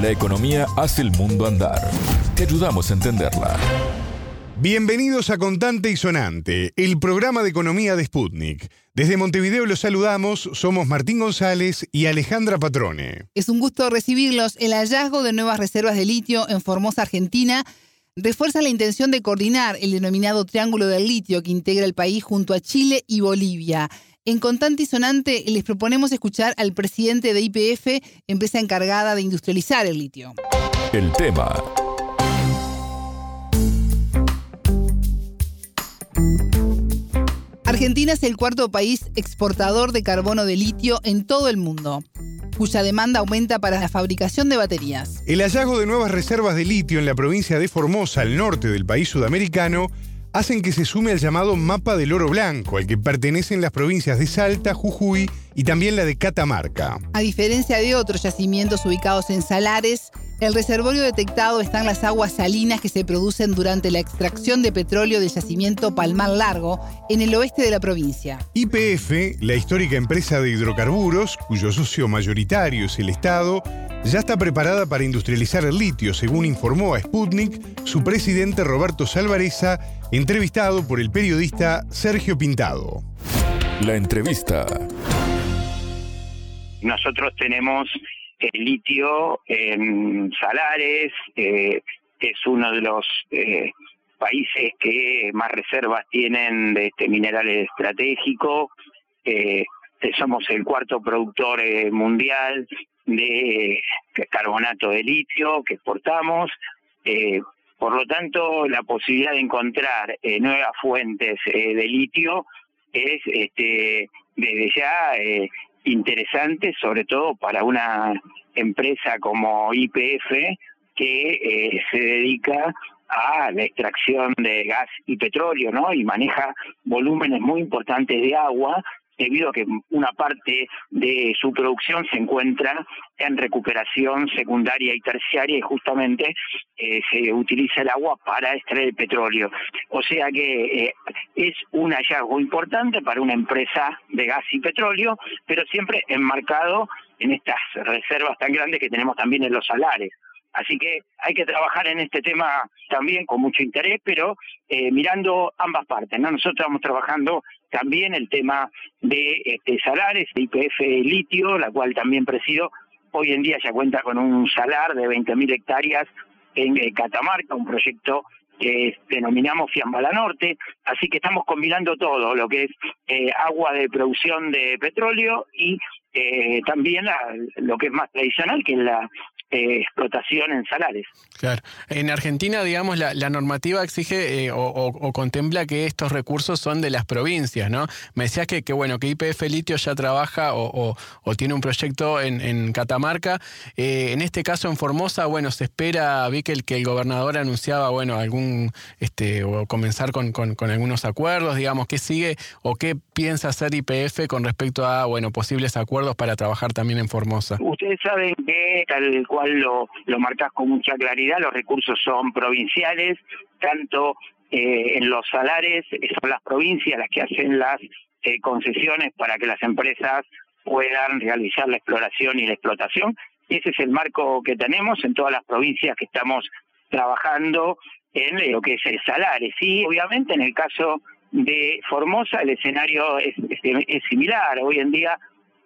La economía hace el mundo andar. Te ayudamos a entenderla. Bienvenidos a Contante y Sonante, el programa de economía de Sputnik. Desde Montevideo los saludamos, somos Martín González y Alejandra Patrone. Es un gusto recibirlos. El hallazgo de nuevas reservas de litio en Formosa, Argentina, refuerza la intención de coordinar el denominado Triángulo del Litio que integra el país junto a Chile y Bolivia. En Contante y Sonante les proponemos escuchar al presidente de IPF, empresa encargada de industrializar el litio. El tema. Argentina es el cuarto país exportador de carbono de litio en todo el mundo cuya demanda aumenta para la fabricación de baterías. El hallazgo de nuevas reservas de litio en la provincia de Formosa, al norte del país sudamericano, hacen que se sume al llamado mapa del oro blanco, al que pertenecen las provincias de Salta, Jujuy y también la de Catamarca. A diferencia de otros yacimientos ubicados en salares, el reservorio detectado está en las aguas salinas que se producen durante la extracción de petróleo del yacimiento Palmar Largo, en el oeste de la provincia. YPF, la histórica empresa de hidrocarburos, cuyo socio mayoritario es el Estado, ya está preparada para industrializar el litio, según informó a Sputnik su presidente Roberto Salvareza, entrevistado por el periodista Sergio Pintado. La entrevista. Nosotros tenemos el litio en Salares, eh, es uno de los eh, países que más reservas tienen de este mineral estratégico. Eh, somos el cuarto productor mundial de carbonato de litio que exportamos. por lo tanto, la posibilidad de encontrar nuevas fuentes de litio es este, desde ya interesante, sobre todo para una empresa como IPF que eh, se dedica a la extracción de gas y petróleo, ¿no? Y maneja volúmenes muy importantes de agua debido a que una parte de su producción se encuentra en recuperación secundaria y terciaria y justamente eh, se utiliza el agua para extraer petróleo. O sea que eh, es un hallazgo importante para una empresa de gas y petróleo, pero siempre enmarcado en estas reservas tan grandes que tenemos también en los salares. Así que hay que trabajar en este tema también con mucho interés, pero eh, mirando ambas partes. ¿no? Nosotros estamos trabajando también el tema de este, salares, de IPF litio, la cual también presido. Hoy en día ya cuenta con un salar de 20.000 hectáreas en eh, Catamarca, un proyecto que denominamos Fiambala Norte, así que estamos combinando todo, lo que es eh, agua de producción de petróleo y eh, también lo que es más tradicional, que es la eh, explotación en salares. Claro. En Argentina, digamos, la, normativa exige eh, o, contempla que estos recursos son de las provincias, ¿no? Me decías que, que bueno, que IPF Litio ya trabaja o, tiene un proyecto en, Catamarca. Eh, en este caso, en Formosa, bueno, se espera, vi que el, que el gobernador anunciaba, bueno, algún, este, o comenzar con, con, con algunos acuerdos, digamos, ¿qué sigue o qué piensa hacer IPF con respecto a, bueno, posibles acuerdos para trabajar también en Formosa? Ustedes saben que tal cual lo, lo marcas con mucha claridad, los recursos son provinciales, tanto eh, en los salares, son las provincias las que hacen las eh, concesiones para que las empresas puedan realizar la exploración y la explotación. Ese es el marco que tenemos en todas las provincias que estamos trabajando en lo que es el salares. Y obviamente en el caso de Formosa el escenario es, es similar. Hoy en día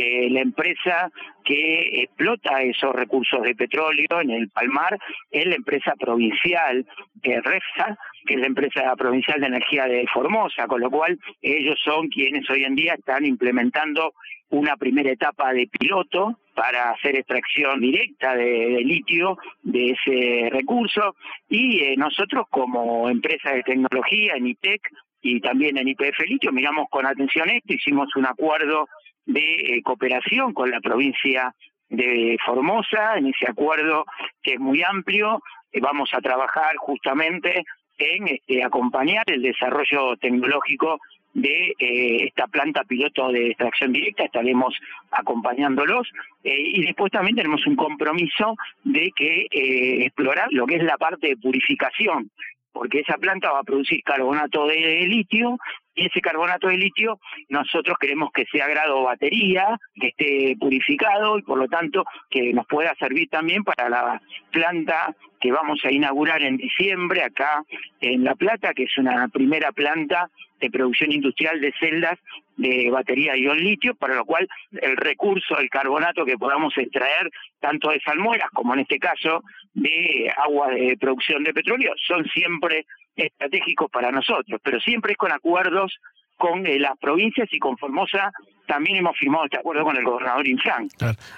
eh, la empresa que explota esos recursos de petróleo en el Palmar es la empresa provincial de REFSA, que es la empresa provincial de energía de Formosa, con lo cual ellos son quienes hoy en día están implementando una primera etapa de piloto para hacer extracción directa de, litio de ese recurso. Y eh, nosotros como empresa de tecnología en ITEC y también en IPF Litio miramos con atención esto, hicimos un acuerdo de eh, cooperación con la provincia de Formosa, en ese acuerdo que es muy amplio, eh, vamos a trabajar justamente en este, acompañar el desarrollo tecnológico de eh, esta planta piloto de extracción directa, estaremos acompañándolos y después también tenemos un compromiso de que explorar lo que es la parte de purificación, porque esa planta va a producir carbonato de litio Y ese carbonato de litio nosotros queremos que sea grado batería, que esté purificado y por lo tanto que nos pueda servir también para la planta que vamos a inaugurar en diciembre acá en La Plata, que es una primera planta de producción industrial de celdas de batería ion litio, para lo cual el recurso, el carbonato que podamos extraer, tanto de salmueras como en este caso de agua de producción de petróleo, son siempre estratégicos para nosotros, pero siempre es con acuerdos con eh, las provincias y con Formosa también hemos firmado este acuerdo con el gobernador Infran.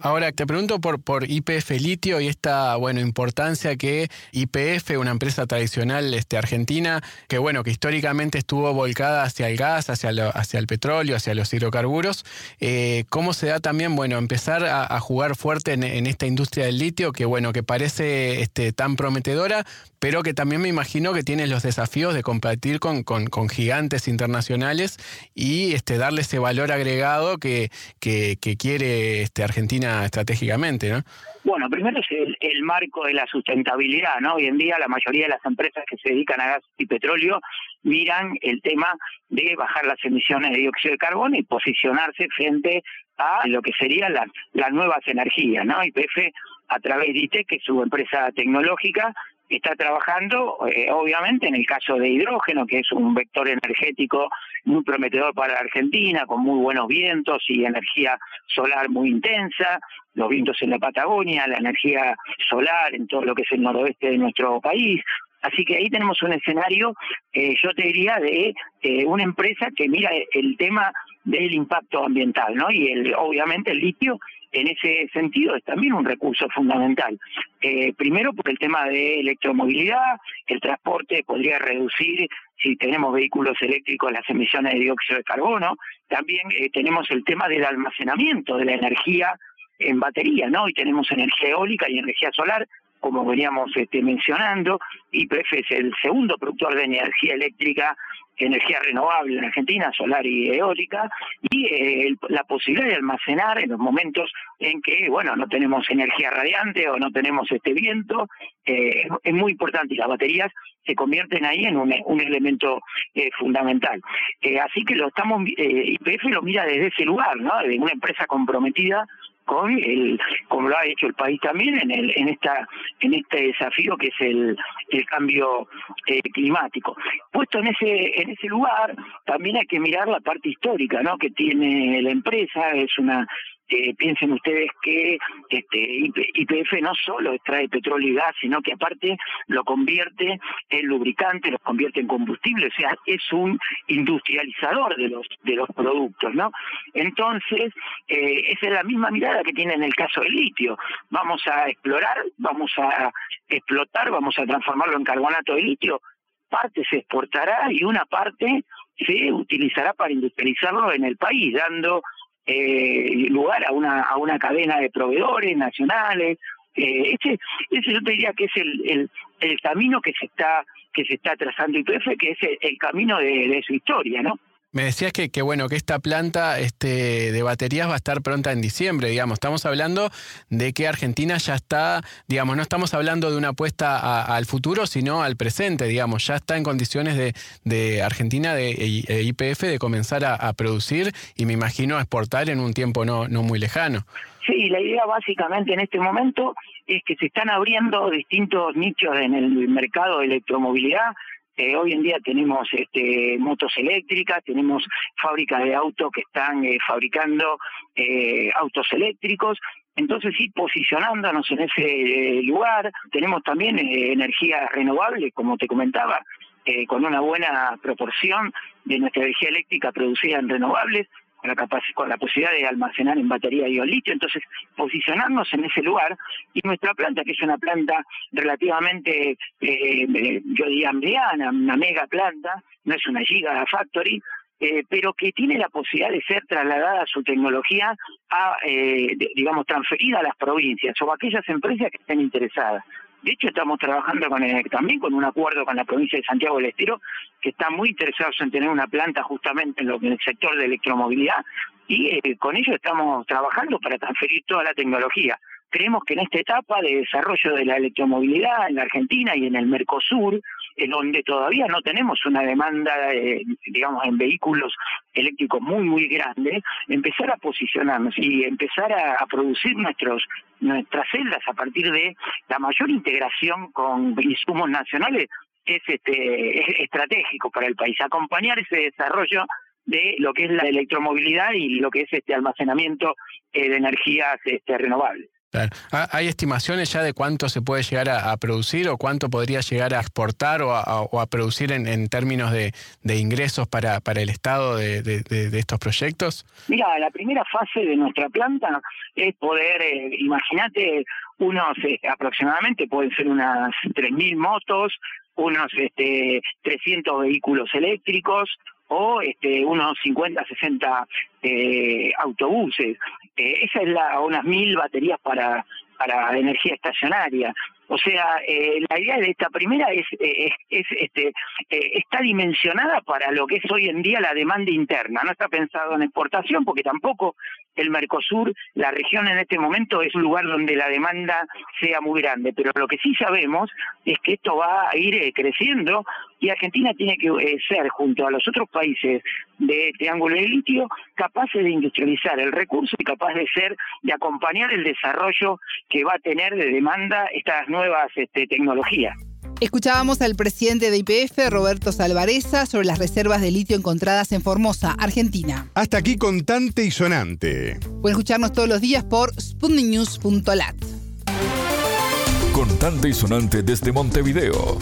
Ahora, te pregunto por, por IPF Litio y esta bueno, importancia que IPF, una empresa tradicional este, argentina, que bueno, que históricamente estuvo volcada hacia el gas, hacia, hacia el petróleo, hacia los hidrocarburos, eh, ¿cómo se da también, bueno, empezar a, jugar fuerte en, esta industria del litio, que bueno, que parece este, tan prometedora, pero que también me imagino que tiene los desafíos de competir con, con, con gigantes internacionales y este, darle ese valor agregado que, que, quiere este, Argentina estratégicamente, ¿no? Bueno, primero es el, marco de la sustentabilidad, ¿no? Hoy en día la mayoría de las empresas que se dedican a gas y petróleo miran el tema de bajar las emisiones de dióxido de carbono y posicionarse frente a lo que serían las, las nuevas energías, ¿no? YPF a través de ITEC, que es su empresa tecnológica, está trabajando, eh, obviamente, en el caso de hidrógeno, que es un vector energético muy prometedor para la Argentina, con muy buenos vientos y energía solar muy intensa, los vientos en la Patagonia, la energía solar en todo lo que es el noroeste de nuestro país. Así que ahí tenemos un escenario, eh, yo te diría, de eh, una empresa que mira el tema del impacto ambiental, ¿no? Y el, obviamente el litio en ese sentido es también un recurso fundamental. Eh, primero por el tema de electromovilidad, el transporte podría reducir, si tenemos vehículos eléctricos, las emisiones de dióxido de carbono. También eh, tenemos el tema del almacenamiento de la energía en batería, ¿no? Y tenemos energía eólica y energía solar, como veníamos este, mencionando. YPF es el segundo productor de energía eléctrica energía renovable en Argentina, solar y eólica, y eh, la posibilidad de almacenar en los momentos en que, bueno, no tenemos energía radiante o no tenemos este viento, eh, es muy importante y las baterías se convierten ahí en un, elemento eh, fundamental. así que lo estamos, IPF lo mira desde ese lugar, ¿no? De una empresa comprometida con el, como lo ha hecho el país también en el, en esta, en este desafío que es el, el cambio eh, climático. Puesto en ese, en ese lugar, también hay que mirar la parte histórica, ¿no? que tiene la empresa, es una eh, piensen ustedes que este, IPF no solo extrae petróleo y gas, sino que aparte lo convierte en lubricante, lo convierte en combustible, o sea, es un industrializador de los de los productos, ¿no? Entonces, eh, esa es la misma mirada que tiene en el caso del litio. Vamos a explorar, vamos a explotar, vamos a transformarlo en carbonato de litio, parte se exportará y una parte se utilizará para industrializarlo en el país, dando eh, lugar a una, a una cadena de proveedores nacionales. Eh, ese, ese yo te diría que es el, el, el camino que se está que se está trazando YPF, que es el, camino de su historia, ¿no? Me decías que, que, bueno, que esta planta este, de baterías va a estar pronta en diciembre, digamos. Estamos hablando de que Argentina ya está, digamos, no estamos hablando de una apuesta al futuro, sino al presente, digamos. Ya está en condiciones de, de Argentina, de IPF, de comenzar a, producir y me imagino a exportar en un tiempo no, no muy lejano. Sí, la idea básicamente en este momento es que se están abriendo distintos nichos en el mercado de electromovilidad eh, hoy en día tenemos este, motos eléctricas, tenemos fábricas de autos que están eh, fabricando eh, autos eléctricos. Entonces, sí, posicionándonos en ese lugar, tenemos también energía renovable, como te comentaba, con una buena proporción de nuestra energía eléctrica producida en renovables con la, con la posibilidad de almacenar en batería y litio, entonces posicionarnos en ese lugar y nuestra planta, que es una planta relativamente, eh, yo diría mediana, una mega planta, no es una giga factory, eh, pero que tiene la posibilidad de ser trasladada su tecnología a, eh, digamos, transferida a las provincias o a aquellas empresas que estén interesadas. De hecho, estamos trabajando con también con un acuerdo con la provincia de Santiago del Estero, que está muy interesados en tener una planta justamente en, lo, en el sector de electromovilidad, y eh, con ello estamos trabajando para transferir toda la tecnología. creemos que en esta etapa de desarrollo de la electromovilidad en la Argentina y en el Mercosur, en donde todavía no tenemos una demanda, digamos, en vehículos eléctricos muy, muy grande, empezar a posicionarnos y empezar a, producir nuestros nuestras celdas a partir de la mayor integración con insumos nacionales es este estratégico para el país acompañar ese desarrollo de lo que es la electromovilidad y lo que es este almacenamiento eh, de energías este, renovables. Ah, ¿Hay estimaciones ya de cuánto se puede llegar a, producir o cuánto podría llegar a exportar o a, producir en, términos de, ingresos para, para el Estado de, estos proyectos? Mira, la primera fase de nuestra planta es poder, eh, imagínate, unos eh, aproximadamente pueden ser unas 3.000 motos, unos este, 300 vehículos eléctricos, o este, unos 50, 60 eh, autobuses. Eh, esa es la, unas mil baterías para, para energía estacionaria. O sea, eh, la idea de esta primera es, es, este, está dimensionada para lo que es hoy en día la demanda interna. No está pensado en exportación porque tampoco el Mercosur, la región en este momento es un lugar donde la demanda sea muy grande, pero lo que sí sabemos es que esto va a ir eh, creciendo y Argentina tiene que eh, ser, junto a los otros países de Triángulo de Litio, capaces de industrializar el recurso y capaz de ser, de acompañar el desarrollo que va a tener de demanda estas nuevas este, tecnologías. Escuchábamos al presidente de IPF, Roberto Salvareza, sobre las reservas de litio encontradas en Formosa, Argentina. Hasta aquí contante y sonante. Pueden escucharnos todos los días por sputniknews.lat. Contante y sonante desde Montevideo.